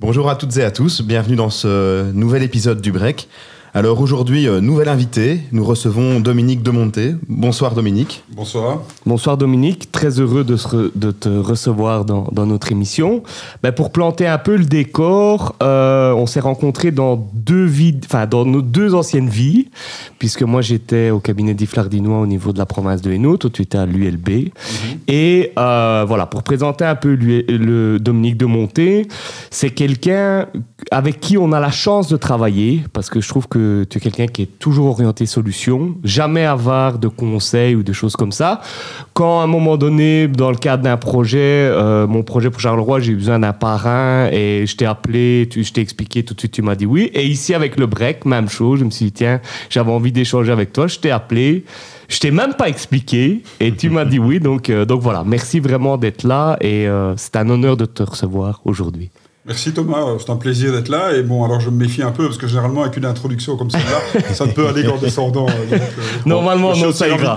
Bonjour à toutes et à tous, bienvenue dans ce nouvel épisode du Break. Alors aujourd'hui, euh, nouvel invité, nous recevons Dominique Demonté. Bonsoir Dominique. Bonsoir. Bonsoir Dominique, très heureux de, de te recevoir dans, dans notre émission. Ben, pour planter un peu le décor, euh, on s'est rencontrés dans deux vies, enfin dans nos deux anciennes vies, puisque moi j'étais au cabinet d'Iflardinois au niveau de la province de Hainaut, toi tu étais à l'ULB. Mhm. Et euh, voilà, pour présenter un peu le Dominique Demonté, c'est quelqu'un avec qui on a la chance de travailler, parce que je trouve que tu es quelqu'un qui est toujours orienté solution, jamais avare de conseils ou de choses comme ça. Quand à un moment donné, dans le cadre d'un projet, euh, mon projet pour Charleroi, j'ai eu besoin d'un parrain et je t'ai appelé, je t'ai expliqué tout de suite, tu m'as dit oui. Et ici avec le break, même chose, je me suis dit tiens, j'avais envie d'échanger avec toi, je t'ai appelé. Je t'ai même pas expliqué et tu m'as dit oui. Donc, euh, donc voilà, merci vraiment d'être là et euh, c'est un honneur de te recevoir aujourd'hui. Merci Thomas, c'est un plaisir d'être là. Et bon, alors je me méfie un peu parce que généralement, avec une introduction comme celle-là, ça ne peut aller qu'en descendant. Euh, Normalement, non, ça ira.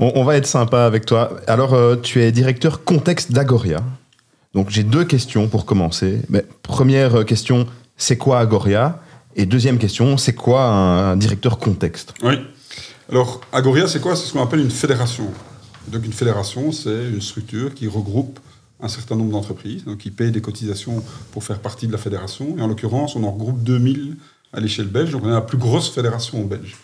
On, on, va être sympa avec toi. Alors, euh, tu es directeur contexte d'Agoria. Donc, j'ai deux questions pour commencer. Mais, première question, c'est quoi Agoria? Et deuxième question, c'est quoi un, directeur contexte? Oui. Alors, Agoria, c'est quoi? C'est ce qu'on appelle une fédération. Donc, une fédération, c'est une structure qui regroupe un certain nombre d'entreprises qui payent des cotisations pour faire partie de la fédération. Et en l'occurrence, on en regroupe 2000 à l'échelle belge. Donc on est la plus grosse fédération belge,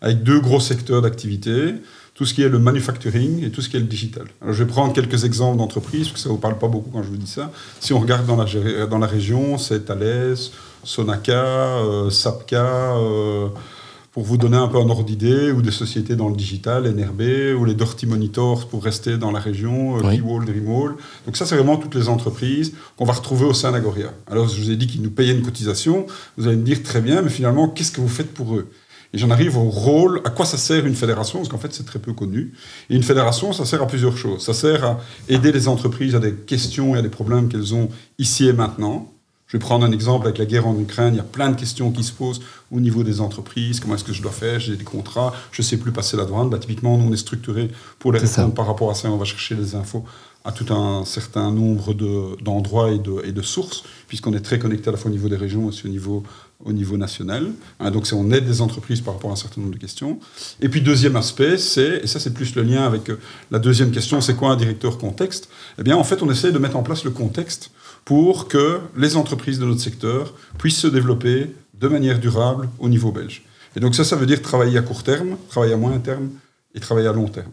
avec deux gros secteurs d'activité, tout ce qui est le manufacturing et tout ce qui est le digital. Alors je vais prendre quelques exemples d'entreprises, parce que ça ne vous parle pas beaucoup quand je vous dis ça. Si on regarde dans la, dans la région, c'est Thales, Sonaca, euh, Sapca, euh, pour vous donner un peu un ordre d'idée, ou des sociétés dans le digital, NRB, ou les Dirty Monitors pour rester dans la région, euh, oui. Wall, Dreamwall. Donc ça, c'est vraiment toutes les entreprises qu'on va retrouver au sein d'Agoria. Alors, je vous ai dit qu'ils nous payaient une cotisation. Vous allez me dire, très bien, mais finalement, qu'est-ce que vous faites pour eux? Et j'en arrive au rôle, à quoi ça sert une fédération, parce qu'en fait c'est très peu connu. Et une fédération, ça sert à plusieurs choses. Ça sert à aider les entreprises à des questions et à des problèmes qu'elles ont ici et maintenant. Je vais prendre un exemple avec la guerre en Ukraine. Il y a plein de questions qui se posent au niveau des entreprises. Comment est-ce que je dois faire? J'ai des contrats, je ne sais plus passer la douane. Bah, typiquement, nous, on est structuré pour les répondre par rapport à ça. On va chercher les infos à tout un certain nombre d'endroits et, de, et de sources, puisqu'on est très connecté à la fois au niveau des régions et aussi au niveau, au niveau national. Hein, donc, on aide des entreprises par rapport à un certain nombre de questions. Et puis, deuxième aspect, c'est, et ça, c'est plus le lien avec euh, la deuxième question, c'est quoi un directeur contexte? Eh bien, en fait, on essaie de mettre en place le contexte pour que les entreprises de notre secteur puissent se développer de manière durable au niveau belge. Et donc ça, ça veut dire travailler à court terme, travailler à moyen terme et travailler à long terme.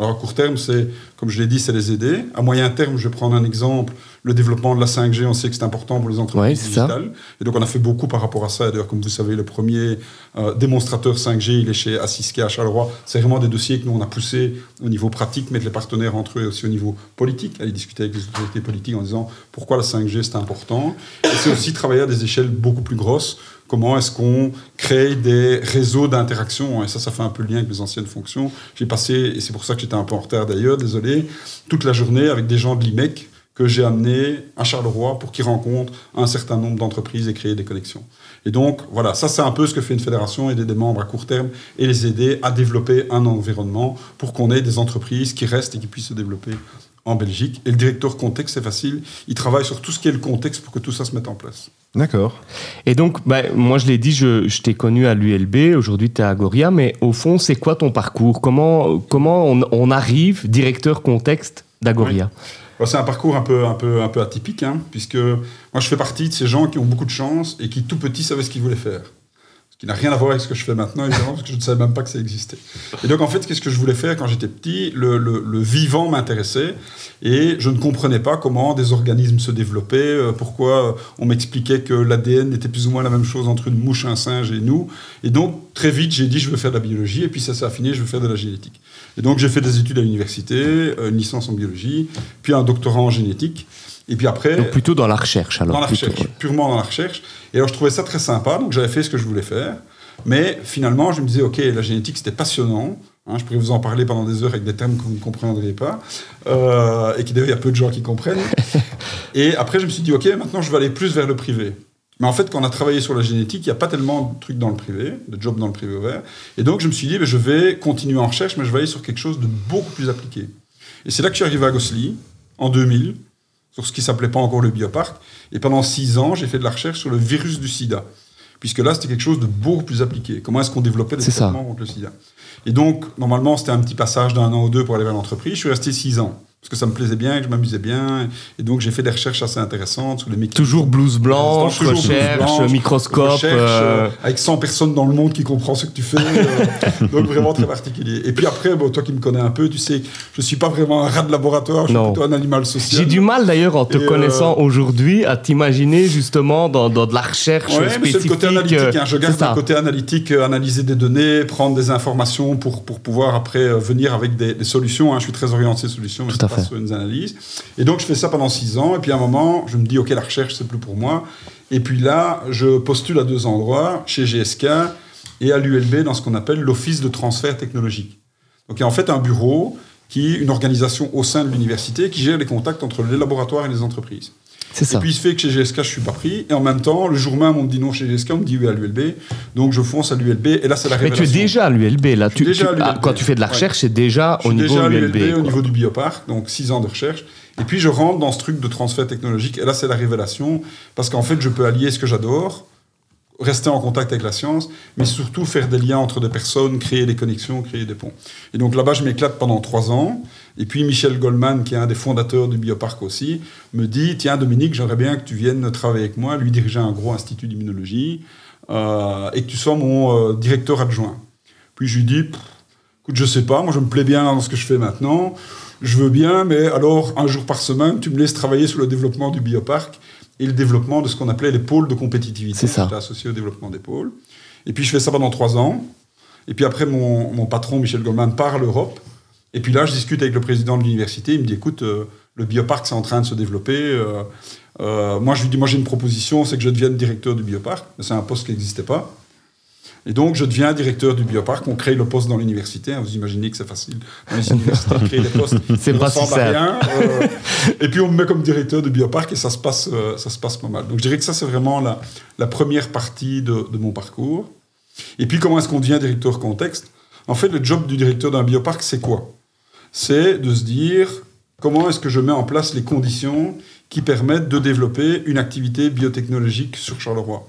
Alors à court terme, c'est, comme je l'ai dit, c'est les aider. À moyen terme, je vais prendre un exemple, le développement de la 5G, on sait que c'est important pour les entreprises digitales. Et donc on a fait beaucoup par rapport à ça. D'ailleurs, comme vous savez, le premier euh, démonstrateur 5G, il est chez Assisca à Charleroi. C'est vraiment des dossiers que nous, on a poussés au niveau pratique, mettre les partenaires entre eux et aussi au niveau politique, aller discuter avec les autorités politiques en disant pourquoi la 5G, c'est important. Et c'est aussi travailler à des échelles beaucoup plus grosses comment est-ce qu'on crée des réseaux d'interaction. Et ça, ça fait un peu le lien avec les anciennes fonctions. J'ai passé, et c'est pour ça que j'étais un peu en retard d'ailleurs, désolé, toute la journée avec des gens de l'IMEC que j'ai amenés à Charleroi pour qu'ils rencontrent un certain nombre d'entreprises et créer des connexions. Et donc, voilà, ça c'est un peu ce que fait une fédération, aider des membres à court terme et les aider à développer un environnement pour qu'on ait des entreprises qui restent et qui puissent se développer en Belgique. Et le directeur contexte, c'est facile. Il travaille sur tout ce qui est le contexte pour que tout ça se mette en place. D'accord. Et donc, bah, moi, je l'ai dit, je, je t'ai connu à l'ULB, aujourd'hui, tu es à Goria, mais au fond, c'est quoi ton parcours? Comment, comment on, arrive directeur contexte d'Agoria? Bah, C'est un parcours un peu, un peu, un peu atypique, hein, puisque moi, je fais partie de ces gens qui ont beaucoup de chance et qui, tout petit, savaient ce qu'ils voulaient faire qui n'a rien à voir avec ce que je fais maintenant, évidemment, parce que je ne savais même pas que ça existait. Et donc, en fait, qu'est-ce que je voulais faire quand j'étais petit? Le, le, vivant m'intéressait, et je ne comprenais pas comment des organismes se développaient, euh, pourquoi on m'expliquait que l'ADN était plus ou moins la même chose entre une mouche, un singe et nous. Et donc, très vite, j'ai dit, je veux faire de la biologie, et puis ça s'est affiné, je veux faire de la génétique. Et donc, j'ai fait des études à l'université, euh, une licence en biologie, puis un doctorat en génétique. Et puis après. Donc plutôt dans la recherche, alors. Dans la recherche, purement dans la recherche. Et alors je trouvais ça très sympa, donc j'avais fait ce que je voulais faire. Mais finalement, je me disais, OK, la génétique, c'était passionnant. Hein, je pourrais vous en parler pendant des heures avec des termes que vous ne comprendriez pas. Euh, et qui d'ailleurs, il y a peu de gens qui comprennent. et après, je me suis dit, OK, maintenant, je vais aller plus vers le privé. Mais en fait, quand on a travaillé sur la génétique, il n'y a pas tellement de trucs dans le privé, de jobs dans le privé ouvert. Et donc, je me suis dit, ben, je vais continuer en recherche, mais je vais aller sur quelque chose de beaucoup plus appliqué. Et c'est là que je suis arrivé à Gosli, en 2000. Sur ce qui s'appelait pas encore le bioparc. Et pendant six ans, j'ai fait de la recherche sur le virus du sida. Puisque là, c'était quelque chose de beaucoup plus appliqué. Comment est-ce qu'on développait des traitements contre le sida? Et donc, normalement, c'était un petit passage d'un an ou deux pour aller vers l'entreprise. Je suis resté six ans. Parce que ça me plaisait bien, que je m'amusais bien. Et donc, j'ai fait des recherches assez intéressantes sur les mécanismes. Toujours blouse blanche, Toujours blouse recherche, blanche, microscope. recherche, euh, euh, avec 100 personnes dans le monde qui comprend ce que tu fais. euh, donc vraiment très particulier. Et puis après, bon, toi qui me connais un peu, tu sais, je suis pas vraiment un rat de laboratoire, je suis Non. plutôt un animal social. J'ai du mal d'ailleurs en te Et, euh, connaissant aujourd'hui à t'imaginer justement dans, dans de la recherche Ouais, mais c'est le spécifique. côté analytique. hein. Je euh, garde le côté analytique, euh, analyser des données, prendre des informations pour, pour pouvoir après euh, venir avec des, des solutions. hein. Je suis très orienté solutions, Tout à une analyse. Et donc, je fais ça pendant six ans. Et puis, à un moment, je me dis, OK, la recherche, c'est plus pour moi. Et puis là, je postule à deux endroits, chez GSK et à l'ULB, dans ce qu'on appelle l'Office de transfert technologique. Donc, il y a en fait un bureau qui une organisation au sein de l'université qui gère les contacts entre les laboratoires et les entreprises. C'est ça. Et puis il se fait que chez GSK, je suis pas pris. Et en même temps, le jour même, on me dit non chez GSK, on me dit oui à l'ULB. Donc je fonce à l'ULB. Et là, c'est la Mais révélation. tu es déjà à l'ULB là. Tu, ah, quand tu fais de la Ouais. recherche, c'est déjà Je au niveau déjà à ULB. l'ULB au niveau du bioparc, donc 6 ans de recherche. Et puis je rentre dans ce truc de transfert technologique. Et là, c'est la révélation. Parce qu'en fait, je peux allier ce que j'adore, rester en contact avec la science, mais surtout faire des liens entre des personnes, créer des connexions, créer des ponts. Et donc là-bas, je m'éclate pendant trois ans. Et puis Michel Goldman, qui est un des fondateurs du Bioparc aussi, me dit Tiens, Dominique, j'aimerais bien que tu viennes travailler avec moi, lui diriger un gros institut d'immunologie, euh, et que tu sois mon euh, directeur adjoint. Puis je lui dis Écoute, je sais pas, moi je me plais bien dans ce que je fais maintenant. Je veux bien, mais alors un jour par semaine, tu me laisses travailler sur le développement du bioparc et le développement de ce qu'on appelait les pôles de compétitivité. C'est ça. J'étais associé au développement des pôles. Et puis je fais ça pendant trois ans. Et puis après, mon, mon patron, Michel Goldman, part à l'Europe. Et puis là, je discute avec le président de l'université. Il me dit écoute, euh, le bioparc, c'est en train de se développer. euh, euh, moi, je lui dis moi, j'ai une proposition, c'est que je devienne directeur du bioparc. Mais c'est un poste qui n'existait pas. Et donc, je deviens directeur du bioparc. On crée le poste dans l'université. hein. Vous imaginez que c'est facile. Dans les universités, créer des postes, C'est pas si simple. rien. Euh, et puis, on me met comme directeur du bioparc et ça se passe, euh, ça se passe pas mal. Donc, je dirais que ça, c'est vraiment la, la première partie de, de mon parcours. Et puis, comment est-ce qu'on devient directeur contexte? En fait, le job du directeur d'un bioparc, c'est quoi? C'est de se dire comment est-ce que je mets en place les conditions qui permettent de développer une activité biotechnologique sur Charleroi?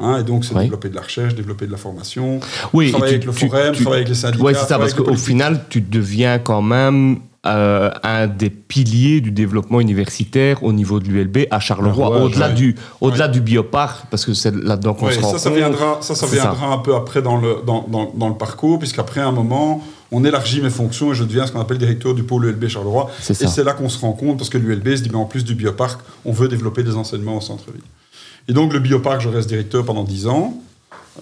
Hein, et donc, c'est Oui. développer de la recherche, développer de la formation, Oui, travailler avec le forum, tu- travailler avec les syndicats. Ouais, c'est ça, parce qu'au final, tu deviens quand même euh, un des piliers du développement universitaire au niveau de l'ULB à Charleroi, au-delà ouais. du, au-delà du bioparc, parce que c'est là-dedans qu'on se rend ça, ça compte. viendra, ça, ça viendra un peu après dans le, dans, dans, dans le parcours, puisqu'après un moment, on élargit mes fonctions et je deviens ce qu'on appelle directeur du pôle ULB Charleroi. C'est Et c'est là qu'on se rend compte, parce que l'ULB se dit, mais en plus du bioparc, on veut développer des enseignements au centre-ville. Et donc, le bioparc, je reste directeur pendant 10 ans.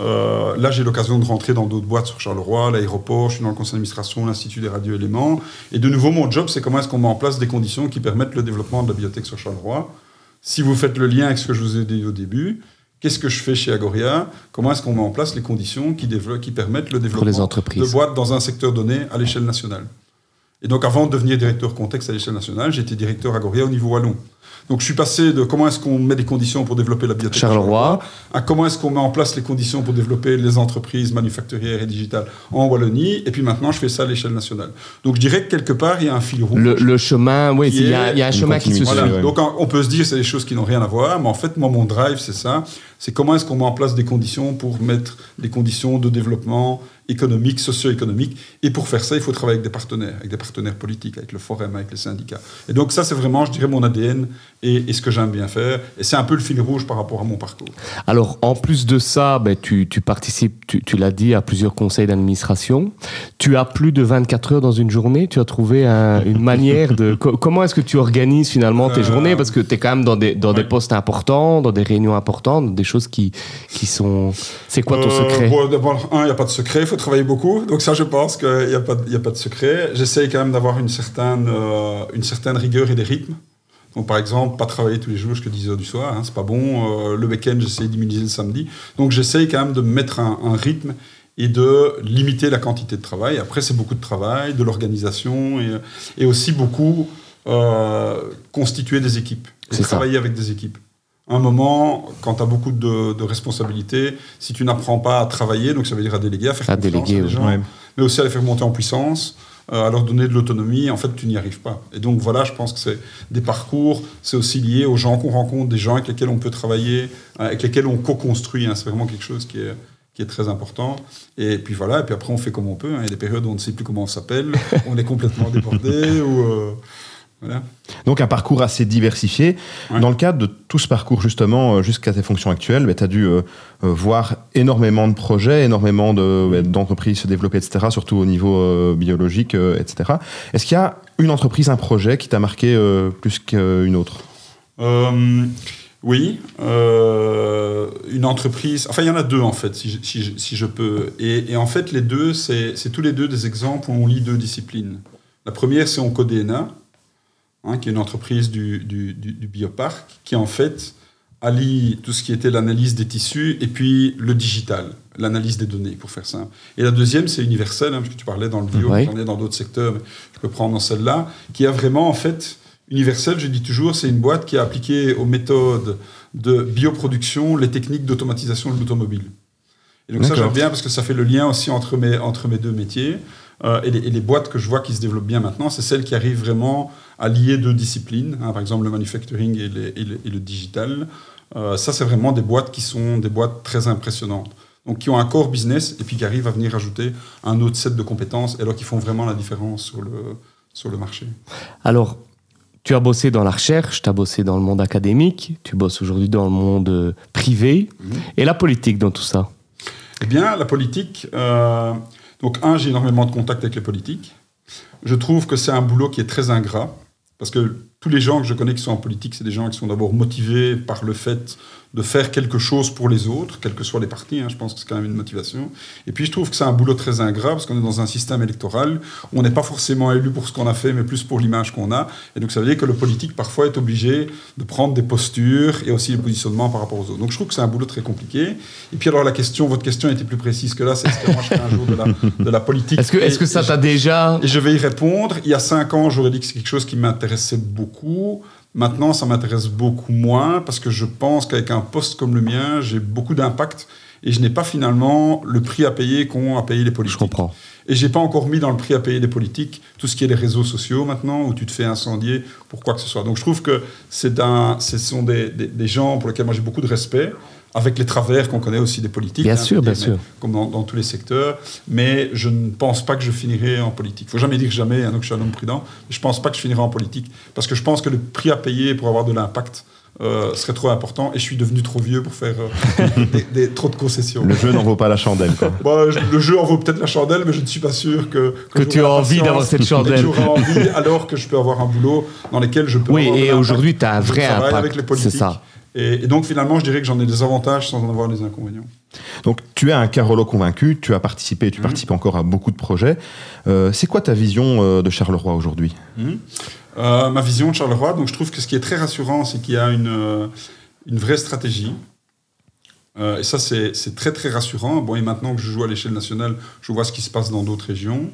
Euh, là, j'ai l'occasion de rentrer dans d'autres boîtes sur Charleroi, l'aéroport, je suis dans le conseil d'administration, l'Institut des radioéléments. Et de nouveau, mon job, c'est comment est-ce qu'on met en place des conditions qui permettent le développement de la bibliothèque sur Charleroi. Si vous faites le lien avec ce que je vous ai dit au début, qu'est-ce que je fais chez Agoria? Comment est-ce qu'on met en place les conditions qui, permettent le les développement de boîtes dans un secteur donné à l'échelle nationale? Et donc, avant de devenir directeur contexte à l'échelle nationale, j'étais directeur Agoria au niveau wallon. Donc, je suis passé de comment est-ce qu'on met des conditions pour développer la bibliothèque à Charleroi. à comment est-ce qu'on met en place les conditions pour développer les entreprises manufacturières et digitales en Wallonie, et puis maintenant je fais ça à l'échelle nationale. Donc je dirais que quelque part il y a un fil rouge. Le, le chemin, oui, il y, a y un chemin qui se suit. Voilà. ouais. Donc on on peut se dire c'est des choses qui n'ont rien à voir, mais en fait moi mon drive c'est ça, c'est comment est-ce qu'on met en place des conditions pour mettre des conditions de développement économique, socio-économique, et pour faire ça il faut travailler avec des partenaires, avec des partenaires politiques, avec le forum, avec les syndicats. Et donc ça c'est vraiment je dirais mon ADN et, et ce que j'aime bien faire, et c'est un peu le fil rouge par rapport à mon parcours. Alors, en plus de ça, ben, tu, tu participes, tu, tu l'as dit, à plusieurs conseils d'administration. Tu as plus de 24 heures dans une journée. Tu as trouvé un- une manière de... co- comment est-ce que tu organises finalement tes Euh, journées? Parce que tu es quand même dans, des, dans des postes importants, dans des réunions importantes, des choses qui, qui sont... C'est quoi ton Euh, secret? bon, D'abord, un, il n'y a pas de secret, il faut travailler beaucoup. Donc ça, je pense qu'il n'y a, pas de- y a pas de secret. J'essaye quand même d'avoir une certaine, euh, une certaine rigueur et des rythmes. Donc par exemple, pas travailler tous les jours jusqu'à 10h du soir, hein, c'est pas bon. Euh, le week-end, j'essaye d'immuniser le samedi. Donc j'essaye quand même de mettre un, un rythme et de limiter la quantité de travail. Après, c'est beaucoup de travail, de l'organisation et, et aussi beaucoup euh, constituer des équipes et ça. travailler avec des équipes. Un moment, quand tu as beaucoup de, de responsabilités, si tu n'apprends pas à travailler, donc ça veut dire à déléguer, à faire À confiance déléguer, à gens, Ouais. mais aussi à les faire monter en puissance, euh, à leur donner de l'autonomie, en fait, tu n'y arrives pas. Et donc voilà, je pense que c'est des parcours, c'est aussi lié aux gens qu'on rencontre, des gens avec lesquels on peut travailler, euh, avec lesquels on co-construit. hein. c'est vraiment quelque chose qui est qui est très important. Et puis voilà, et puis après on fait comme on peut. hein. Il y a des périodes où on ne sait plus comment on s'appelle, on est complètement débordé, ou euh, voilà. Donc un parcours assez diversifié. Ouais. Dans le cadre de tout ce parcours justement euh, jusqu'à tes fonctions actuelles, tu as dû euh, euh, voir énormément de projets, énormément de- ouais, d'entreprises se développer, etc., surtout au niveau euh, biologique, euh, etc. Est-ce qu'il y a une entreprise, un projet qui t'a marqué plus qu'une autre? Oui, euh, une entreprise. Enfin, il y en a deux en fait, si je, si je- si je peux. Et, et en fait, les deux, c'est tous les deux des exemples où on lit deux disciplines. La première, c'est Oncodena, hein, qui est une entreprise du, du, du- du bioparc, qui en fait allie tout ce qui était l'analyse des tissus et puis le digital, l'analyse des données, pour faire simple. Et la deuxième, c'est Universel, hein, parce que tu parlais dans le bio, Oui. j'en ai dans d'autres secteurs, mais je peux prendre dans celle-là, qui a vraiment en fait Universel, je dis toujours, c'est une boîte qui a appliqué aux méthodes de bioproduction les techniques d'automatisation de l'automobile. Et donc ça, j'aime bien parce que ça fait le lien aussi entre mes, entre mes deux métiers. Euh, et, les, et les boîtes que je vois qui se développent bien maintenant, c'est celles qui arrivent vraiment à lier deux disciplines, hein, par exemple le manufacturing et, les- et le, et le digital. Euh, ça, c'est vraiment des boîtes qui sont des boîtes très impressionnantes. Donc qui ont un core business et puis qui arrivent à venir ajouter un autre set de compétences et alors qui font vraiment la différence sur le, sur le marché. Alors, tu as bossé dans la recherche, tu as bossé dans le monde académique, tu bosses aujourd'hui dans le monde euh, privé. Mhm. Et la politique dans tout ça? Eh bien, la politique. euh, donc, un, j'ai énormément de contacts avec les politiques. Je trouve que c'est un boulot qui est très ingrat. Parce que tous les gens que je connais qui sont en politique, c'est des gens qui sont d'abord motivés par le fait de faire quelque chose pour les autres, quels que soient les partis. hein, je pense que c'est quand même une motivation. Et puis, je trouve que c'est un boulot très ingrat parce qu'on est dans un système électoral où on n'est pas forcément élu pour ce qu'on a fait, mais plus pour l'image qu'on a. Et donc, ça veut dire que le politique, parfois, est obligé de prendre des postures et aussi le positionnement par rapport aux autres. Donc, je trouve que c'est un boulot très compliqué. Et puis, alors, la question, votre question était plus précise que là, c'est est-ce que moi, je fais un jour de la, de la politique Est-ce que, ça t'a déjà... et je vais y répondre. Il y a cinq ans, j'aurais dit que c'est quelque chose qui m'intéressait beaucoup. Maintenant, ça m'intéresse beaucoup moins parce que je pense qu'avec un poste comme le mien, j'ai beaucoup d'impact et je n'ai pas finalement le prix à payer qu'ont à payer les Je politiques. comprends. Et j'ai pas encore mis dans le prix à payer des politiques tout ce qui est les réseaux sociaux maintenant, où tu te fais incendier pour quoi que ce soit. Donc je trouve que c'est un, ce sont des, des- des gens pour lesquels moi j'ai beaucoup de respect, avec les travers qu'on connaît aussi des politiques. Bien hein, sûr, je bien sûr. Comme dans, dans tous les secteurs. Mais je ne pense pas que je finirai en politique. faut jamais dire jamais, hein, donc je suis un homme prudent. Mais je pense pas que je finirai en politique. Parce que je pense que le prix à payer pour avoir de l'impact euh, serait trop important et je suis devenu trop vieux pour faire euh, des, des- trop de concessions. Le jeu n'en vaut pas la chandelle. Quoi. Je- le jeu en vaut peut-être la chandelle, mais je ne suis pas sûr que, Que tu la envie d'avoir cette et que chandelle. j'aurai envie, alors que je peux avoir un boulot dans lequel je peux Oui, avoir et aujourd'hui, tu as un vrai impact. avec les C'est politiques. ça. Et, et donc, finalement, je dirais que j'en ai des avantages sans en avoir des inconvénients. Donc tu es un Carolo convaincu, tu as participé, tu Mhm. participes encore à beaucoup de projets. Euh, c'est quoi ta vision euh, de Charleroi aujourd'hui? Euh, ma vision de Charleroi, donc je trouve que ce qui est très rassurant, c'est qu'il y a une, euh, une vraie stratégie. Euh, et ça, c'est c'est très, très rassurant. Bon, et maintenant que je joue à l'échelle nationale, je vois ce qui se passe dans d'autres régions.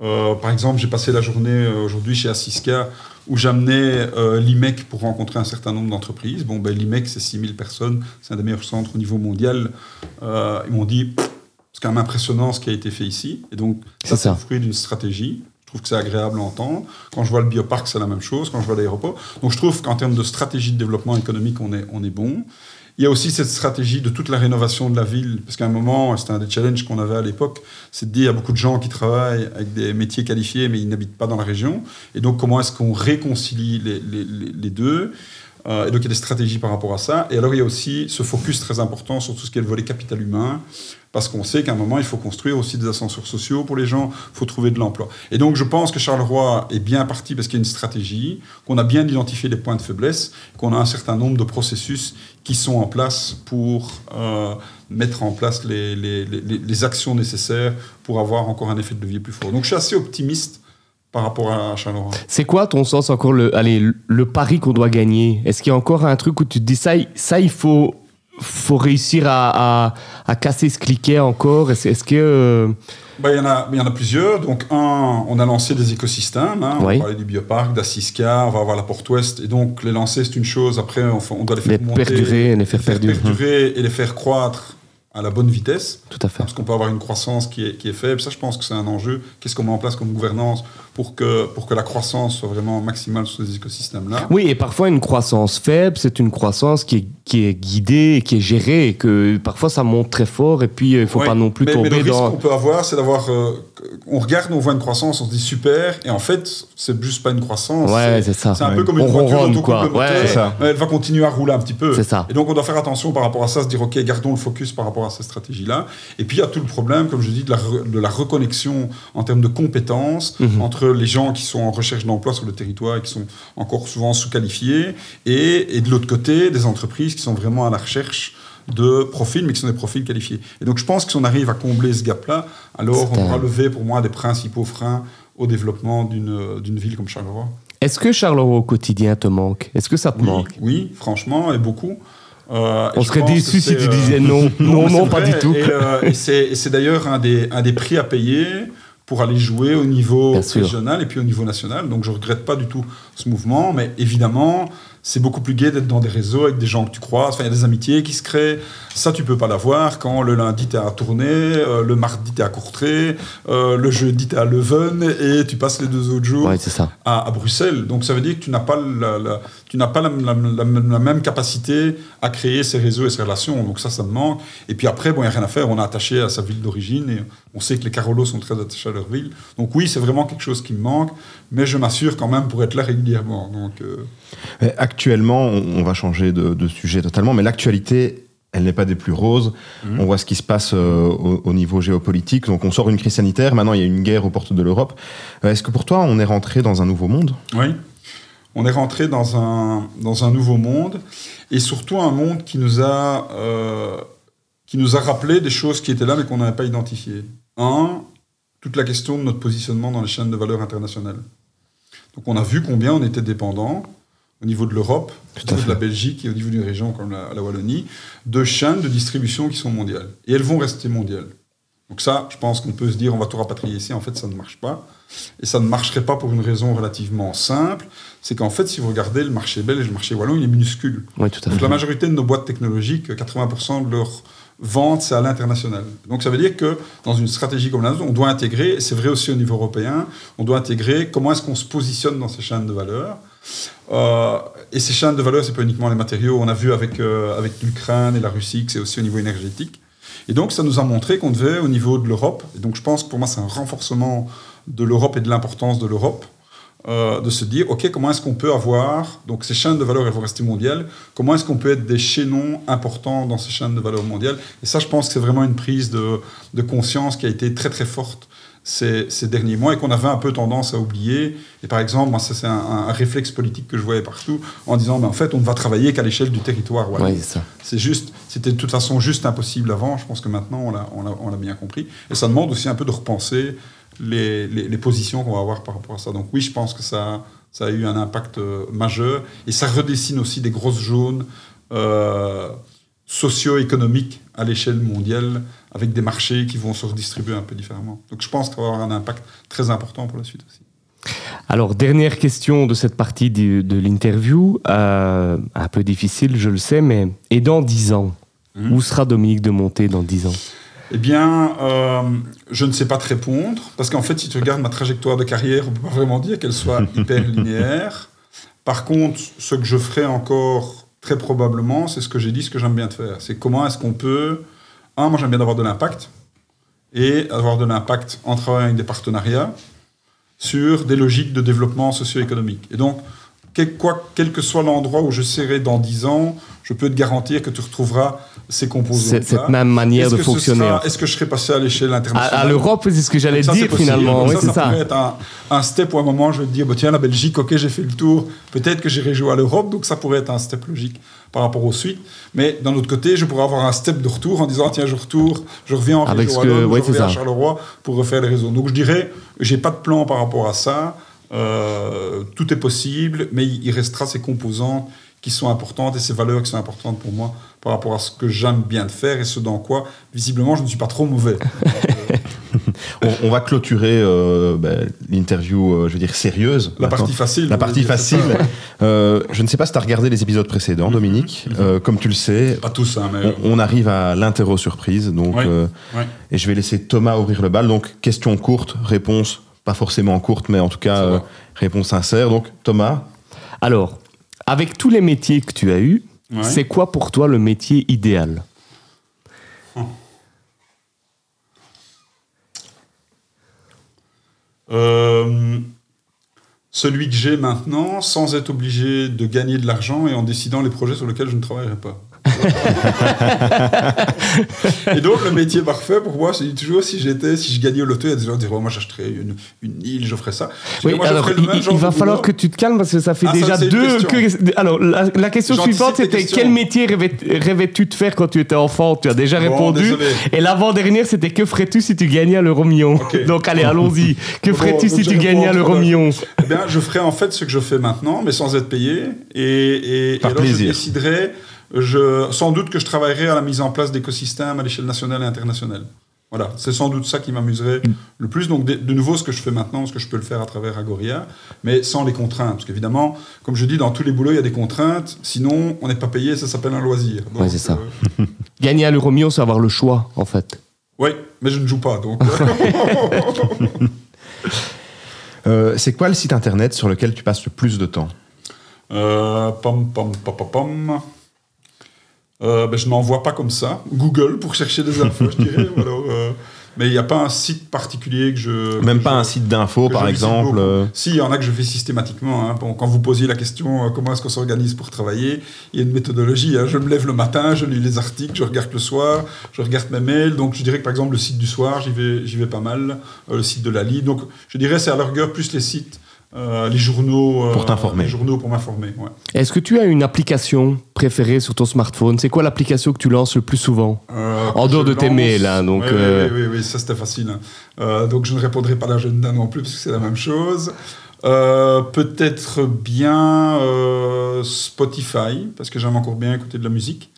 Euh, par exemple, j'ai passé la journée aujourd'hui chez Assiska où j'amenais l'IMEC pour rencontrer un certain nombre d'entreprises. Bon, ben, l'IMEC, c'est 6000 personnes, c'est un des meilleurs centres au niveau mondial. Ils m'ont dit, c'est quand même impressionnant ce qui a été fait ici. Et donc, ça, C'est le fruit d'une stratégie. Trouve que c'est agréable à entendre. Quand je vois le bioparc, c'est la même chose. Quand je vois l'aéroport. Donc, je trouve qu'en termes de stratégie de développement économique, on est, on est bon. Il y a aussi cette stratégie de toute la rénovation de la ville, parce qu'à un moment, c'était un des challenges qu'on avait à l'époque, c'est de dire a beaucoup de gens qui travaillent avec des métiers qualifiés, mais ils n'habitent pas dans la région. Et donc, comment est-ce qu'on réconcilie les- les- les deux? Euh, Et donc, il y a des stratégies par rapport à ça. Et alors, il y a aussi ce focus très important sur tout ce qui est le volet capital humain, parce qu'on sait qu'à un moment, il faut construire aussi des ascenseurs sociaux pour les gens, il faut trouver de l'emploi. Et donc, je pense que Charleroi est bien parti parce qu'il y a une stratégie, qu'on a bien identifié les points de faiblesse, qu'on a un certain nombre de processus qui sont en place pour euh, mettre en place les, les- les- actions nécessaires pour avoir encore un effet de levier plus fort. Donc, je suis assez optimiste par rapport à Charleroi. C'est quoi, ton sens, encore le, le- pari qu'on doit gagner? Est-ce qu'il y a encore un truc où tu te dis ça, ça il faut, faut réussir à, à- à casser ce cliquet encore? Est-ce que. euh, Bah, il, y en a, il y en a plusieurs. Donc, un, on a lancé des écosystèmes. hein. On va parler du bioparc, d'Assiska, on va avoir la Porte Ouest. Et donc, les lancer, c'est une chose. Après, on, doit les faire les monter, perdurer, les faire les faire perdurer perdurer et les faire croître à la bonne vitesse. Tout à fait. Parce qu'on peut avoir une croissance qui est, qui est faible. Ça, je pense que c'est un enjeu. Qu'est-ce qu'on met en place comme gouvernance pour que, pour que la croissance soit vraiment maximale sur ces écosystèmes-là? Oui, et parfois une croissance faible, c'est une croissance qui est, qui est guidée, qui est gérée, et que parfois ça monte très fort, et puis il ne faut pas non plus mais, tomber mais le risque dans... qu'on peut avoir, c'est d'avoir. euh, on regarde, on voit une croissance, on se dit super, et en fait, c'est juste pas une croissance. Ouais, c'est- ça. C'est un Ouais. peu comme une On voiture autocomple quoi. Ouais, elle va continuer à rouler un petit peu. C'est ça. Et donc, on doit faire attention par rapport à ça, se dire, OK, gardons le focus par rapport à cette stratégie-là. Et puis, il y a tout le problème, comme je dis, de la, re- de la reconnexion en termes de compétences Mhm. entre les gens qui sont en recherche d'emploi sur le territoire et qui sont encore souvent sous-qualifiés, et, et de l'autre côté, des entreprises qui sont vraiment à la recherche de profils, mais qui sont des profils qualifiés. Et donc, je pense que si on arrive à combler ce gap-là, alors on aura levé, pour moi, des principaux freins au développement d'une d'une ville comme Charleroi. Est-ce que Charleroi au quotidien te manque? Est-ce que ça te Oui, manque? oui, franchement, et beaucoup. Euh, On serait déçu si tu euh, disais non. Non, non, pas du tout. Et, euh, et c'est d'ailleurs un des, un des prix à payer pour aller jouer au niveau Bien sûr. régional et puis au niveau national. Donc je regrette pas du tout ce mouvement, mais évidemment, c'est beaucoup plus gai d'être dans des réseaux avec des gens que tu croises. Enfin, il y a des amitiés qui se créent. Ça, tu peux pas l'avoir quand le lundi, tu es à Tournai, euh, le mardi, tu es à Courtrai, euh, le jeudi, tu es à Leuven et tu passes les deux autres jours Ouais, c'est ça. à, à Bruxelles. Donc ça veut dire que tu n'as pas, la, la- tu n'as pas la, la- la- la même capacité à créer ces réseaux et ces relations. Donc ça, ça me manque. Et puis après, bon, il n'y a rien à faire. On est attaché à sa ville d'origine et on sait que les Carolos sont très attachés à leur ville. Donc oui, c'est vraiment quelque chose qui me manque. Mais je m'assure quand même pour être là régulièrement. Donc euh, Actuellement, on, va changer de, de sujet totalement, mais l'actualité, elle n'est pas des plus roses. Mhm. On voit ce qui se passe euh, au, au niveau géopolitique. Donc, on sort d'une crise sanitaire. Maintenant, il y a une guerre aux portes de l'Europe. Euh, Est-ce que pour toi, on est rentré dans un nouveau monde? Oui, on est rentré dans un, dans un nouveau monde. Et surtout un monde qui nous a... euh, qui nous a rappelé des choses qui étaient là mais qu'on n'avait pas identifiées. Un, toute la question de notre positionnement dans les chaînes de valeur internationales. Donc on a vu combien on était dépendant au niveau de l'Europe, au niveau de la Belgique et au niveau d'une région comme la, la Wallonie, de chaînes de distribution qui sont mondiales. Et elles vont rester mondiales. Donc ça, je pense qu'on peut se dire, on va tout rapatrier ici. En fait, ça ne marche pas. Et ça ne marcherait pas pour une raison relativement simple. C'est qu'en fait, si vous regardez le marché belge et le marché wallon, il est minuscule. Oui, tout à Donc fait. la majorité de nos boîtes technologiques, 80% de leur vente, c'est à l'international. Donc ça veut dire que dans une stratégie comme la nôtre, on doit intégrer, c'est vrai aussi au niveau européen, on doit intégrer comment est-ce qu'on se positionne dans ces chaînes de valeur. Euh, et ces chaînes de valeur, c'est pas uniquement les matériaux. On a vu avec, euh, avec l'Ukraine et la Russie que c'est aussi au niveau énergétique. Et donc ça nous a montré qu'on devait, au niveau de l'Europe, et donc je pense que pour moi c'est un renforcement de l'Europe et de l'importance de l'Europe, euh, de se dire, OK, comment est-ce qu'on peut avoir, donc ces chaînes de valeur, elles vont rester mondiales, comment est-ce qu'on peut être des chaînons importants dans ces chaînes de valeur mondiales? Et ça, je pense que c'est vraiment une prise de, de conscience qui a été très très forte ces, ces derniers mois et qu'on avait un peu tendance à oublier. Et par exemple, moi, ça c'est un, un réflexe politique que je voyais partout en disant, mais en fait, on ne va travailler qu'à l'échelle du territoire. Ouais, c'est juste, c'était de toute façon juste impossible avant. Je pense que maintenant, on l'a bien compris. Et ça demande aussi un peu de repenser les, les, les positions qu'on va avoir par rapport à ça. Donc oui, je pense que ça, ça a eu un impact euh, majeur. Et ça redessine aussi des grosses zones euh, socio-économiques à l'échelle mondiale, avec des marchés qui vont se redistribuer un peu différemment. Donc je pense que ça va avoir un impact très important pour la suite aussi. Alors, dernière question de cette partie du- de, l'interview. Euh, un peu difficile, je le sais, mais et dans 10 ans Mhm. Où sera Dominique de Monté dans 10 ans? Eh bien, euh, je ne sais pas te répondre, parce qu'en fait, si tu regardes ma trajectoire de carrière, on ne peut pas vraiment dire qu'elle soit hyper linéaire. Par contre, ce que je ferai encore très probablement, c'est ce que j'ai dit, ce que j'aime bien de faire. C'est comment est-ce qu'on peut... Un, moi j'aime bien avoir de l'impact, et avoir de l'impact en travaillant avec des partenariats sur des logiques de développement socio-économique. Et donc, quel, quoi, quel que soit l'endroit où je serai dans 10 ans, je peux te garantir que tu retrouveras ces composants. Cette, cette même manière de fonctionner. en fait. Est-ce que je serai passé à l'échelle À, internationale à l'Europe, c'est ce que j'allais dire finalement. Oui, ça, ça ça. pourrait être un, un step où à un moment je vais te dire, bah, tiens, la Belgique, ok, j'ai fait le tour, peut-être que j'irai jouer à l'Europe, donc ça pourrait être un step logique par rapport aux suites. Mais d'un autre côté, je pourrais avoir un step de retour en disant, tiens, je retourne, je reviens en Avec région que- ouais, je reviens à. Charleroi pour refaire les réseaux. Donc je dirais, j'ai pas de plan par rapport à ça. Euh, tout est possible, mais il restera ces composantes qui sont importantes et ces valeurs qui sont importantes pour moi par rapport à ce que j'aime bien de faire et ce dans quoi, visiblement, je ne suis pas trop mauvais. on, on va clôturer euh, ben, l'interview, euh, je veux dire, sérieuse. La partie facile. La partie facile. Euh, je ne sais pas si tu as regardé les épisodes précédents, Dominique. Euh, comme tu le sais, Pas tous, hein, mais. on, on arrive à l'interro surprise. Donc. Et je vais laisser Thomas ouvrir le bal. Donc, question courte, réponse pas forcément courte, mais en tout cas, euh, réponse sincère. Donc, Thomas, Alors, avec tous les métiers que tu as eus, Ouais. c'est quoi pour toi le métier idéal? Euh, celui que j'ai maintenant, sans être obligé de gagner de l'argent et en décidant les projets sur lesquels je ne travaillerai pas. Et donc le métier parfait pour moi, c'est toujours si j'étais, si je gagnais au loto, il y a des gens qui diraient oh, moi j'achèterais une, une île, je ferais ça. Je Oui, moi, alors le il, même il genre va falloir boulot. que tu te calmes parce que ça fait Ah, déjà deux. que- alors, la, la question suivante questions. quel métier rêvais- rêvais-tu de faire quand tu étais enfant? Tu as déjà Bon, répondu. désolé. Et l'avant-dernière, c'était que ferais-tu si tu gagnais à l'euro million. Donc, allez, allons-y. Que Bon, ferais-tu si tu gagnais à réponds l'euro million Eh bien, je ferais en fait ce que je fais maintenant, mais sans être payé. Et, et, Par et alors, je déciderais, je, sans doute que je travaillerais à la mise en place d'écosystèmes à l'échelle nationale et internationale. Voilà, c'est sans doute ça qui m'amuserait le plus. Donc, de, de nouveau, ce que je fais maintenant, parce que je peux le faire à travers Agoria, mais sans les contraintes. Parce qu'évidemment, comme je dis, dans tous les boulots, il y a des contraintes. Sinon, on n'est pas payé, ça s'appelle un loisir. Donc, Ouais, c'est ça. euh, Gagner à l'euro million, c'est avoir le choix, en fait. oui, mais je ne joue pas. Donc, euh, c'est quoi le site internet sur lequel tu passes le plus de temps? Euh, pom, pom, pom, pom, pom. Euh, ben, je n'en vois pas comme ça. Google pour chercher des infos, je dirais. euh, mais il n'y a pas un site particulier que je. Même que pas je- un site d'info, par exemple euh, Si, il y en a que je fais systématiquement. hein. Bon, quand vous posiez la question euh, comment est-ce qu'on s'organise pour travailler, il y a une méthodologie. hein. Je me lève le matin, je lis les articles, je regarde le soir, je regarde mes mails. Donc je dirais que par exemple le site du soir, j'y vais, j'y vais pas mal. Le site de la Ligue. Donc je dirais c'est à la rigueur plus les sites, euh, les journaux. euh, Pour t'informer. Les journaux pour m'informer. Ouais. Est-ce que tu as une application préférée sur ton smartphone? C'est quoi l'application que tu lances le plus souvent? Euh, En dehors de tes mails, hein, donc, Oui, euh, oui, oui, oui, ça c'était facile. hein. Euh, donc je ne répondrai pas à l'agenda non plus parce que c'est la même chose. Euh, Peut-être bien euh, Spotify parce que j'aime encore bien écouter de la musique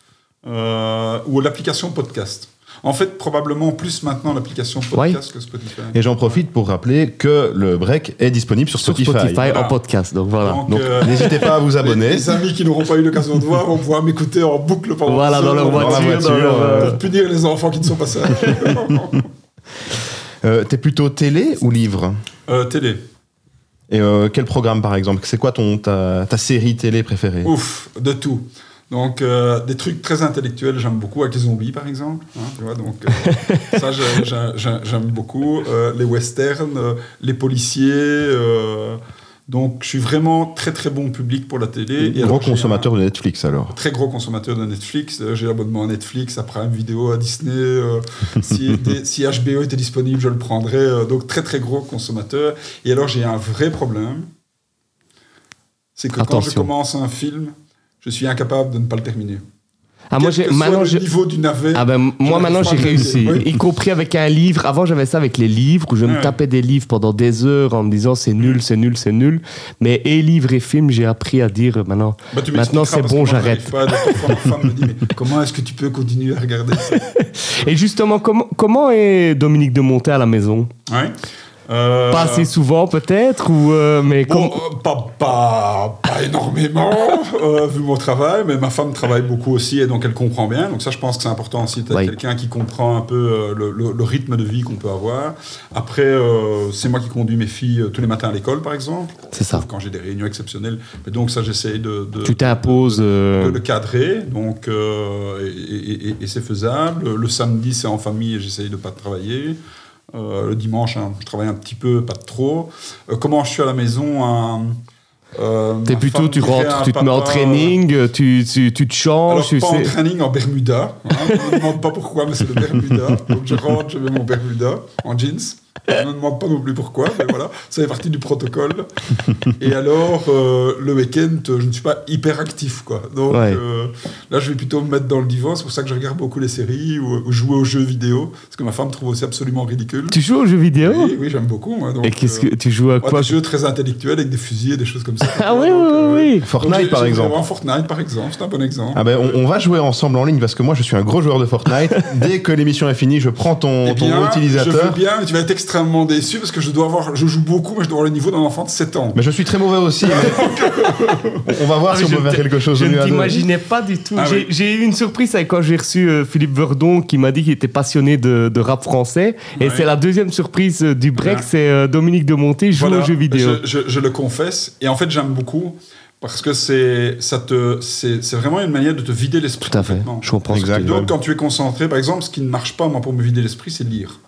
Euh, ou l'application podcast. En fait, probablement plus maintenant l'application podcast que Spotify. Et j'en profite pour rappeler que le break est disponible sur sur Spotify. Spotify, Voilà. en podcast. Donc voilà. Donc, Donc, euh, N'hésitez pas à vous abonner. les amis qui n'auront pas eu l'occasion de voir vont pouvoir m'écouter en boucle pendant voilà, dans leur voiture, la voiture, dans leur, euh, pour punir les enfants qui ne sont pas sages. Euh, T'es plutôt télé ou livre? Euh, télé. Et euh, quel programme, par exemple? C'est quoi ton, ta, ta série télé préférée? Ouf, de tout. Donc, euh, des trucs très intellectuels, j'aime beaucoup, avec les zombies, par exemple. hein, tu vois, donc, euh, ça, j'ai- j'ai- j'ai- j'aime beaucoup. Euh, les westerns, euh, les policiers. euh, donc, je suis vraiment très, très bon public pour la télé. Et Gros alors, consommateur de Netflix, alors. Très gros consommateur de Netflix. J'ai l'abonnement à Netflix, à Prime Vidéo, à Disney. euh, si, des- si HBO était disponible, je le prendrais. donc, très, très gros consommateur. Et alors, j'ai un vrai problème. C'est que quand je commence un film, je suis incapable de ne pas le terminer. ah, moi, soit maintenant, le niveau du navet. Ah ben, moi maintenant j'ai réussi. Oui. y compris avec un livre. Avant j'avais ça avec les livres où je me tapais des livres pendant des heures en me disant c'est nul, c'est nul, c'est nul. Mais et livres et films, j'ai appris à dire maintenant. Bah, Maintenant, c'est bon, j'arrête. comment est-ce que tu peux continuer à regarder ça? Et justement, comment, comment est Dominique de Monté à la maison? Ouais. Euh, Pas assez souvent peut-être ou euh, mais Bon, euh, pas, pas, pas énormément, vu mon travail, mais ma femme travaille beaucoup aussi et donc elle comprend bien. Donc ça, je pense que c'est important aussi d'être Oui. quelqu'un qui comprend un peu le, le- le rythme de vie qu'on peut avoir. Après, c'est moi qui conduis mes filles tous les matins à l'école, par exemple. C'est ça. Quand j'ai des réunions exceptionnelles. Mais donc ça, j'essaye de, de, tu t'imposes. euh, de le cadrer, donc et, et- et- et c'est faisable. Le samedi, c'est en famille et j'essaye de pas travailler. Euh, le dimanche, hein, je travaille un petit peu, pas trop. Euh, comment je suis à la maison hein, euh, T'es plutôt, tu rentres, tu te mets en training, tu, tu, tu te changes, Alors, tu pas sais. en training, en Bermuda. Hein, je ne demande pas pourquoi, mais c'est le Bermuda. Donc, je rentre, je mets mon Bermuda en jeans. Je ne demande pas non plus pourquoi, mais voilà, ça fait partie du protocole. Et alors, euh, le week-end, je ne suis pas hyper actif, quoi. Donc Ouais. euh, là, je vais plutôt me mettre dans le divan. C'est pour ça que je regarde beaucoup les séries ou, ou jouer aux jeux vidéo, parce que ma femme trouve aussi absolument ridicule. Tu joues aux jeux vidéo? Oui, oui, j'aime beaucoup. donc, Et qu'est-ce euh, que tu joues à quoi des jeux très intellectuels avec des fusils et des choses comme ça. Ah oui, oui, euh, oui, Fortnite, par exemple. Fortnite, par exemple, c'est un bon exemple. Ah ben, on, on va jouer ensemble en ligne parce que moi, je suis un gros joueur de Fortnite. Dès que l'émission est finie, je prends ton, Eh ton nom Je veux utilisateur. bien, mais tu vas être extrêmement déçu parce que je dois avoir, je joue beaucoup, mais je dois avoir le niveau d'un enfant de 7 ans. Mais je suis très mauvais aussi. mais on va voir Ah, si on peut faire quelque chose Je ne t'imaginais pas du tout. Ah J'ai oui. eu une surprise avec quand j'ai reçu euh, Philippe Verdon qui m'a dit qu'il était passionné de, de rap français. Et c'est la deuxième surprise euh, du break, Ouais. c'est euh, Dominique de Monté joue Voilà, aux jeux vidéo. Je, je- je le confesse. Et en fait, j'aime beaucoup parce que c'est ça te c'est c'est vraiment une manière de te vider l'esprit. Tout à fait. Je comprends ce que Exact. tu dis. Donc, quand tu es concentré, par exemple, ce qui ne marche pas, moi, pour me vider l'esprit, c'est de lire.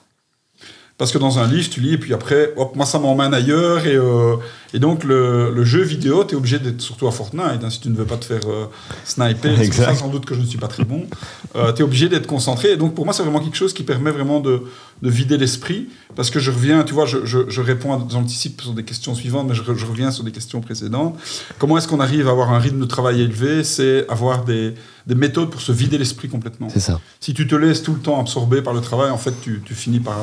Parce que dans un livre, tu lis, et puis après, hop, moi, ça m'emmène ailleurs. Et, euh, et donc, le, le jeu vidéo, tu es obligé d'être, surtout à Fortnite, hein, si tu ne veux pas te faire euh, sniper, c'est ça sans doute que je ne suis pas très bon, tu es obligé d'être concentré. Et donc, pour moi, c'est vraiment quelque chose qui permet vraiment de, de vider l'esprit. Parce que je reviens, tu vois, je, je, je réponds, à- j'anticipe sur des questions suivantes, mais je, re- je reviens sur des questions précédentes. Comment est-ce qu'on arrive à avoir un rythme de travail élevé? C'est avoir des, des méthodes pour se vider l'esprit complètement. C'est ça. Si tu te laisses tout le temps absorber par le travail, en fait, tu, tu finis par,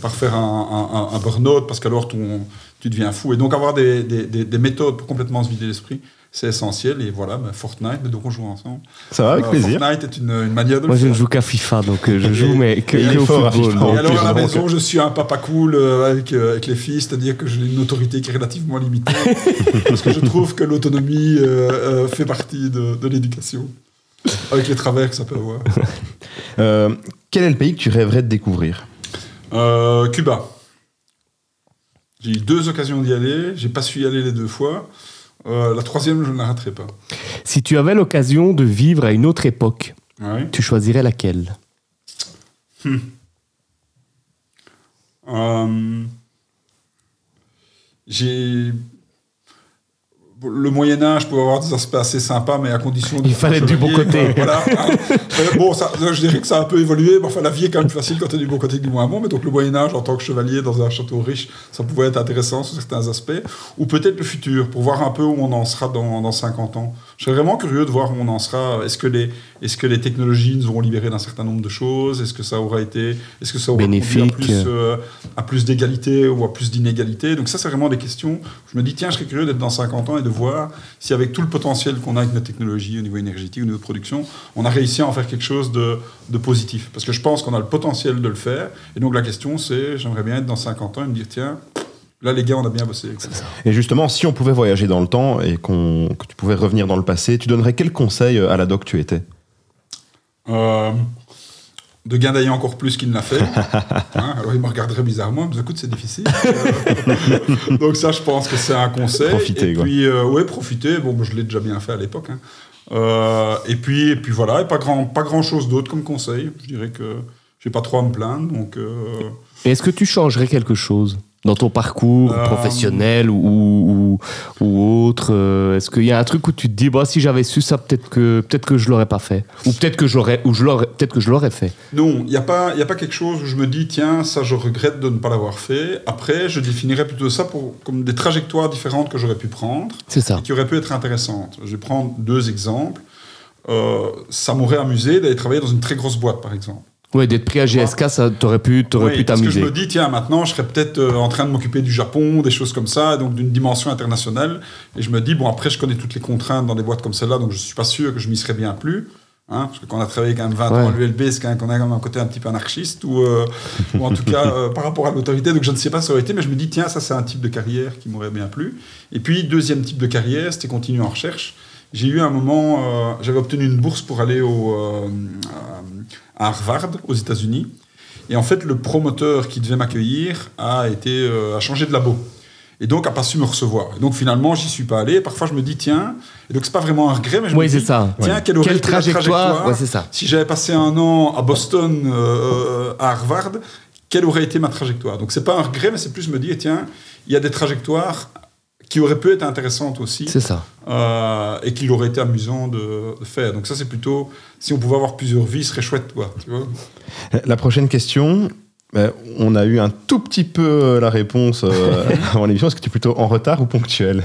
par faire un, un- un burn-out parce qu'alors tu deviens fou. Et donc, avoir des, des- des- des méthodes pour complètement se vider l'esprit, c'est essentiel. Et voilà, ben, Fortnite, mais donc on joue ensemble. Ça va avec Euh, plaisir. Fortnite est une, une manière de Moi, je ne joue qu'à FIFA, donc euh, je joue, mais que, et au football. FIFA. Et alors, plus, à la maison, je suis un papa cool euh, avec, euh, avec les filles, c'est-à-dire que j'ai une autorité qui est relativement limitée, parce que je trouve que l'autonomie euh, euh, fait partie de, de l'éducation, avec les travers que ça peut avoir. Euh, quel est le pays que tu rêverais de découvrir? Euh, Cuba. J'ai eu deux occasions d'y aller, j'ai pas su y aller les deux fois. Euh, la troisième, je ne la raterai pas. Si tu avais l'occasion de vivre à une autre époque, Ouais. tu choisirais laquelle? Euh, j'ai le Moyen Âge pouvait avoir des aspects assez sympas, mais à condition de Il fallait du bon côté. Voilà. bon, ça, je dirais que ça a un peu évolué. Mais enfin, la vie est quand même plus facile quand tu es du bon côté que du moins bon. Mais donc le Moyen Âge, en tant que chevalier dans un château riche, ça pouvait être intéressant sur certains aspects. Ou peut-être le futur, pour voir un peu où on en sera dans, dans 50 ans. Je serais vraiment curieux de voir où on en sera. Est-ce que les, est-ce que les technologies nous auront libéré d'un certain nombre de choses? Est-ce que ça aura été, est-ce que ça aura Bénéfique. à plus, euh, à plus d'égalité ou à plus d'inégalité Donc ça, c'est vraiment des questions. Je me dis, tiens, je serais curieux d'être dans 50 ans et de voir si avec tout le potentiel qu'on a avec nos technologies au niveau énergétique, au niveau de production, on a réussi à en faire quelque chose de, de positif. Parce que je pense qu'on a le potentiel de le faire. Et donc la question, c'est, j'aimerais bien être dans 50 ans et me dire, tiens, là, les gars, on a bien bossé. Et justement, si on pouvait voyager dans le temps et qu'on, que tu pouvais revenir dans le passé, tu donnerais quel conseil à la doc tu étais? Euh, de guindailler encore plus qu'il ne l'a fait. Hein, alors il me regarderait bizarrement, il me dit écoute, c'est difficile. Euh, Donc ça, je pense que c'est un conseil. Profiter, Et quoi. puis, euh, ouais, profiter. Bon, je l'ai déjà bien fait à l'époque. hein. Euh, et puis, et puis voilà, et pas grand, pas grand chose d'autre comme conseil. Je dirais que j'ai pas trop à me plaindre. Donc, euh, Et Est-ce que tu changerais quelque chose? Dans ton parcours Euh, professionnel ou, ou, ou autre euh, Est-ce qu'il y a un truc où tu te dis, bah, si j'avais su ça, peut-être que, peut que je l'aurais pas fait? Ou peut-être que, j'aurais, ou je l'aurais, peut-être que je l'aurais fait? Non, il n'y a, pas- y a pas quelque chose où je me dis, tiens, ça, je regrette de ne pas l'avoir fait. Après, je définirais plutôt ça pour, comme des trajectoires différentes que j'aurais pu prendre. C'est ça. et qui aurait pu être intéressante. Je vais prendre deux exemples. Euh, ça m'aurait amusé d'aller travailler dans une très grosse boîte, par exemple. Ouais, d'être pris à GSK, ça t'aurais pu, t'aurais Oui, pu parce que je t'amuser. me dis, tiens, maintenant, je serais peut-être euh, en train de m'occuper du Japon, des choses comme ça, donc d'une dimension internationale. Et je me dis, bon, après, je connais toutes les contraintes dans des boîtes comme celle-là, donc je suis pas sûr que je m'y serais bien plus. Hein, parce que quand on a travaillé quand même 20 ans à l'ULB, c'est quand même qu'on a quand même un côté un petit peu anarchiste, ou, euh, ou en tout cas euh, par rapport à l'autorité. Donc je ne sais pas ça aurait été, mais je me dis, tiens, ça c'est un type de carrière qui m'aurait bien plu. Et puis, deuxième type de carrière, c'était continuer en recherche. J'ai eu un moment, j'avais obtenu une bourse pour aller au, à Harvard, aux États-Unis. Et en fait, le promoteur qui devait m'accueillir a, été, euh, a changé de labo. Et donc, a pas su me recevoir. Et donc, finalement, j'y suis pas allé. Parfois, je me dis, tiens, et donc, c'est pas vraiment un regret, mais je Oui, me dis, ça. tiens, Ouais. quelle aurait Quelle été la trajectoire Ouais, ça. si j'avais passé un an à Boston, euh, à Harvard, quelle aurait été ma trajectoire? Donc, c'est pas un regret, mais c'est plus me dire, tiens, il y a des trajectoires qui auraient pu être intéressantes aussi C'est ça. euh, et qu'il aurait été amusant de, de faire. Donc ça, c'est plutôt, si on pouvait avoir plusieurs vies, ce serait chouette, quoi. Tu vois La prochaine question, ben, on a eu un tout petit peu euh, la réponse euh, avant l'émission. Est-ce que tu es plutôt en retard ou ponctuel?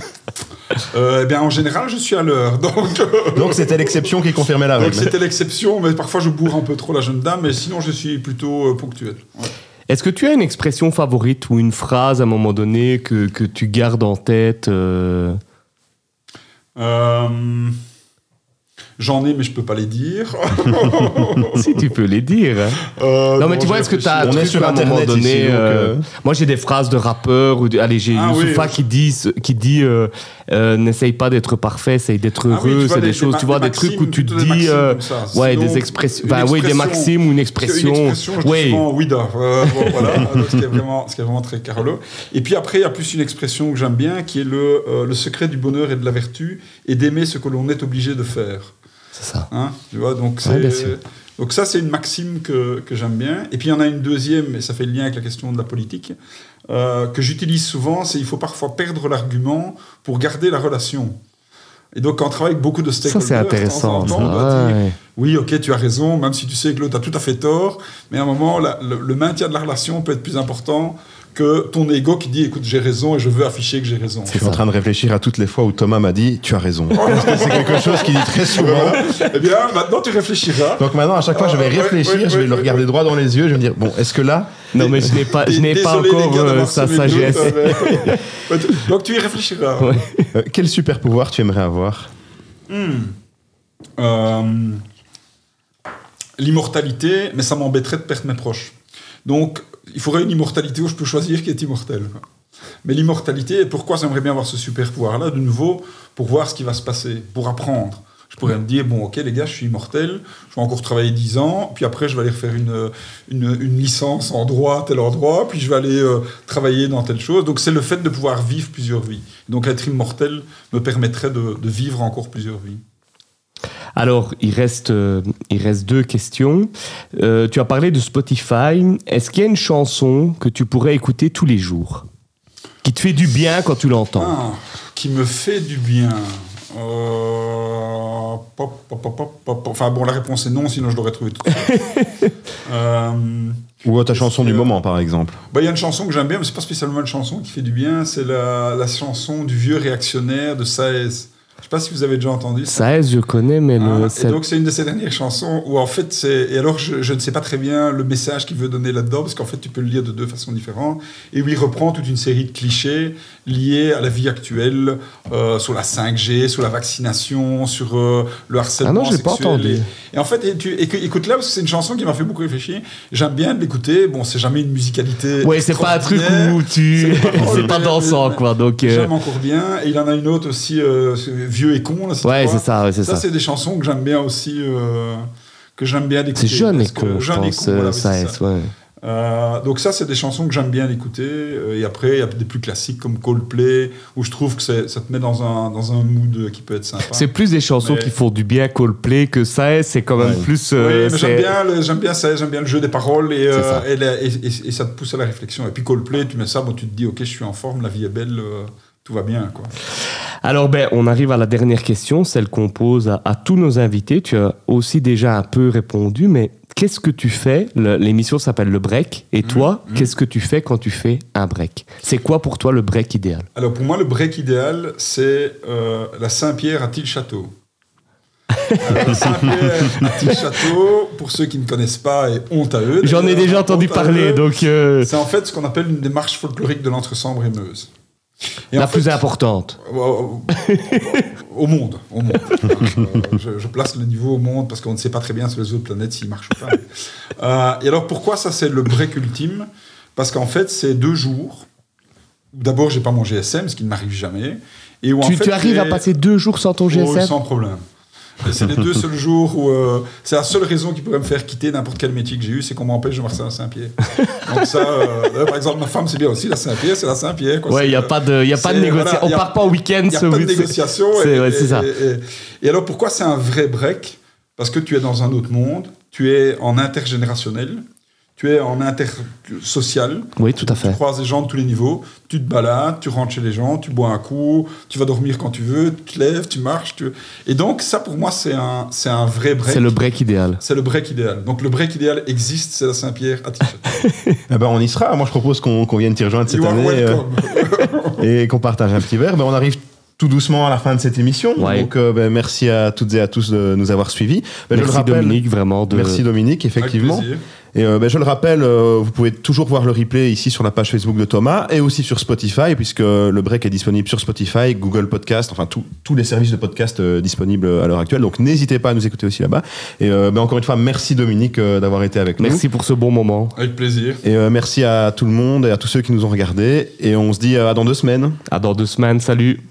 Euh, eh bien, en général, je suis à l'heure. Donc, euh, Donc c'était l'exception qui confirmait la donc règle. c'était l'exception, mais parfois je bourre un peu trop la jeune dame, mais sinon je suis plutôt euh, ponctuel. Ouais. Est-ce que tu as une expression favorite ou une phrase à un moment donné que, que tu gardes en tête euh, Euh, J'en ai, mais je peux pas les dire. si tu peux les dire. hein. Euh, Non, mais tu je vois, est-ce que tu as un truc sur à un moment donné ici, euh, euh, Moi, j'ai des phrases de rappeurs. Ou de- allez, j'ai Ah oui, Youssoufa oui. qui dit, qui dit euh, n'essaye pas d'être parfait, essaye d'être Ah oui, heureux. vois, c'est des, des- choses, des tu vois, des trucs où tu te dis. euh, ouais, Sinon, des expressions. Enfin, oui, des maximes ou une expression. Une expression, je dis oui. souvent. Euh, bon, voilà, ce, qui est vraiment, ce qui est vraiment très carolo. Et puis après, il y a plus une expression que j'aime bien, qui est le, euh, le secret du bonheur et de la vertu, et d'aimer ce que l'on est obligé de faire. C'est ça. Hein, tu vois, donc, Ouais, c'est- sûr. donc ça, c'est une maxime que, que j'aime bien. Et puis il y en a une deuxième, et ça fait le lien avec la question de la politique, euh, que j'utilise souvent, c'est il faut parfois perdre l'argument pour garder la relation. Et donc, quand on travaille avec beaucoup de Ça, stakeholders, c'est de temps intéressant. en temps, ça. dire, oui, ok, tu as raison, même si tu sais que l'autre a tout à fait tort, mais à un moment, la- le, le maintien de la relation peut être plus important que ton ego qui dit, écoute, j'ai raison et je veux afficher que j'ai raison. Je suis en train de réfléchir à toutes les fois où Thomas m'a dit Tu as raison. Parce que c'est quelque chose qu'il dit très souvent. eh bien, maintenant, tu réfléchiras. Donc maintenant, à chaque fois, je vais Ah, réfléchir, je vais le regarder droit dans les yeux, je vais me dire Bon, est-ce que là. Non, mais je n'ai pas, je n'ai pas encore euh, sa sagesse. Donc, tu y réfléchiras. Ouais. euh, quel super pouvoir tu aimerais avoir Euh, L'immortalité, mais ça m'embêterait de perdre mes proches. Donc, il faudrait une immortalité où je peux choisir qui est immortel. Mais l'immortalité, pourquoi j'aimerais bien avoir ce super pouvoir-là, de nouveau, pour voir ce qui va se passer, pour apprendre. Je pourrais me dire, bon, ok, les gars, je suis immortel, je vais encore travailler 10 ans, puis après, je vais aller refaire une, une, licence en droit tel endroit, puis je vais aller euh, travailler dans telle chose. Donc, c'est le fait de pouvoir vivre plusieurs vies. Donc, être immortel me permettrait de vivre encore plusieurs vies. Alors, il reste, euh, il reste deux questions. Euh, tu as parlé de Spotify. Est-ce qu'il y a une chanson que tu pourrais écouter tous les jours Qui te fait du bien quand tu l'entends? Ah, qui me fait du bien. Euh, pop, pop, pop, pop, pop. Enfin bon, la réponse est non, sinon je l'aurais trouvé tout de suite. Euh, Ou ta chanson du Euh, moment, par exemple bah, Il y a une chanson que j'aime bien, mais c'est pas spécialement une chanson qui fait du bien, c'est la, la chanson du vieux réactionnaire de Saez. Je sais pas si vous avez déjà entendu ça. Ça, je connais, mais Hein, le, et donc c'est une de ces dernières chansons où en fait c'est et alors je, je ne sais pas très bien le message qu'il veut donner là-dedans parce qu'en fait tu peux le lire de deux façons différentes et où il reprend toute une série de clichés liés à la vie actuelle euh, sur la 5G, sur la vaccination, sur euh, le harcèlement Ah non, je l'ai pas entendu. et, et en fait et tu et que- écoute-la parce que c'est une chanson qui m'a fait beaucoup réfléchir. J'aime bien l'écouter. Bon, c'est jamais une musicalité. Ouais, c'est pas un truc où tu. C'est pas- pas dansant, quoi. Donc, euh, J'aime encore bien. Et il en a une autre aussi, euh, Vieux et con. Là, c'est ouais, c'est ça, ouais, c'est ça, ça. c'est des chansons que j'aime bien aussi, euh, que j'aime bien d'écouter. C'est jeune et con, je Jeune et pense. con, voilà, euh, oui, ça, c'est est, ouais. Euh, donc ça, c'est des chansons que j'aime bien d'écouter. Euh, Et après, il y a des plus classiques comme Coldplay, où je trouve que c'est- ça te met dans un, dans un mood qui peut être sympa. C'est plus des chansons Mais- qui font du bien Coldplay que ça est, c'est quand même Ouais. plus. Oui, euh, mais c'est- j'aime bien, le- j'aime bien ça, j'aime bien le jeu des paroles et, euh, ça. et, la- et- et- et ça te pousse à la réflexion. Et puis Coldplay, tu mets ça, bon, tu te dis, ok, je suis en forme, la vie est belle, euh, tout va bien, quoi. Alors, ben, on arrive à la dernière question, celle qu'on pose à, à tous nos invités. Tu as aussi déjà un peu répondu, mais qu'est-ce que tu fais? L'émission s'appelle Le Break. Et toi, mhm. qu'est-ce que tu fais quand tu fais un break? C'est quoi pour toi le break idéal? Alors pour moi, le break idéal, c'est euh, la Saint-Pierre à Tilchâteau. Saint-Pierre à Tilchâteau, pour ceux qui ne connaissent pas, et honte à eux. J'en ai déjà entendu parler, eux, donc euh, C'est en fait ce qu'on appelle une démarche folklorique de l'entre-sambre et Meuse. Et la en fait, plus importante. au, au monde. Au monde. Euh, je, je place le niveau au monde parce qu'on ne sait pas très bien sur les autres planètes s'il marche ou pas. Euh, et alors pourquoi ça c'est le break ultime Parce qu'en fait c'est deux jours. D'abord j'ai pas mon GSM, ce qui ne m'arrive jamais. Et où, en Tu, fait, tu arrives à passer deux jours sans ton Oh, GSM sans problème. C'est les deux seuls jours où euh, c'est la seule raison qui pourrait me faire quitter n'importe quel métier que j'ai eu, c'est qu'on m'empêche de marcher à Saint-Pierre. Donc ça, euh, par exemple, ma femme c'est bien aussi la Saint-Pierre, c'est la Saint-Pierre. quoi. Ouais, il n'y a euh, pas de, y a pas de négociation. voilà, on part pas au week-end. il n'y a pas de négociation. C'est et, ouais, c'est et- ça. Et alors, pourquoi c'est un vrai break? Parce que tu es dans un autre monde, tu es en intergénérationnel, tu es en intersocial. Oui, tout à Tu fait. croises des gens de tous les niveaux, tu te balades, tu rentres chez les gens, tu bois un coup, tu vas dormir quand tu veux, tu te lèves, tu marches. tu- Et donc, ça, pour moi, c'est un, c'est un vrai break. C'est le break idéal. C'est le break idéal. Donc, le break idéal existe, c'est la Saint-Pierre à. Eh ben, on y sera. Moi, je propose qu'on qu'on vienne t'y rejoindre cette You année euh, welcome. et qu'on partage un petit verre. Ben, on arrive tout doucement à la fin de cette émission. Ouais. Donc, euh, ben, merci à toutes et à tous de nous avoir suivis. Ben, je le Merci rappelle- Dominique, vraiment. De... Merci Dominique, Avec effectivement. plaisir. Et euh, ben, je le rappelle, euh, vous pouvez toujours voir le replay ici sur la page Facebook de Thomas et aussi sur Spotify, puisque le break est disponible sur Spotify, Google Podcast, enfin tout- tous les services de podcast euh, disponibles à l'heure actuelle. Donc n'hésitez pas à nous écouter aussi là-bas. Et euh, ben, encore une fois, merci Dominique euh, d'avoir été avec nous. Merci pour ce bon moment. Avec plaisir. Et euh, merci à tout le monde et à tous ceux qui nous ont regardés. Et on se dit à dans deux semaines. À dans deux semaines. Salut.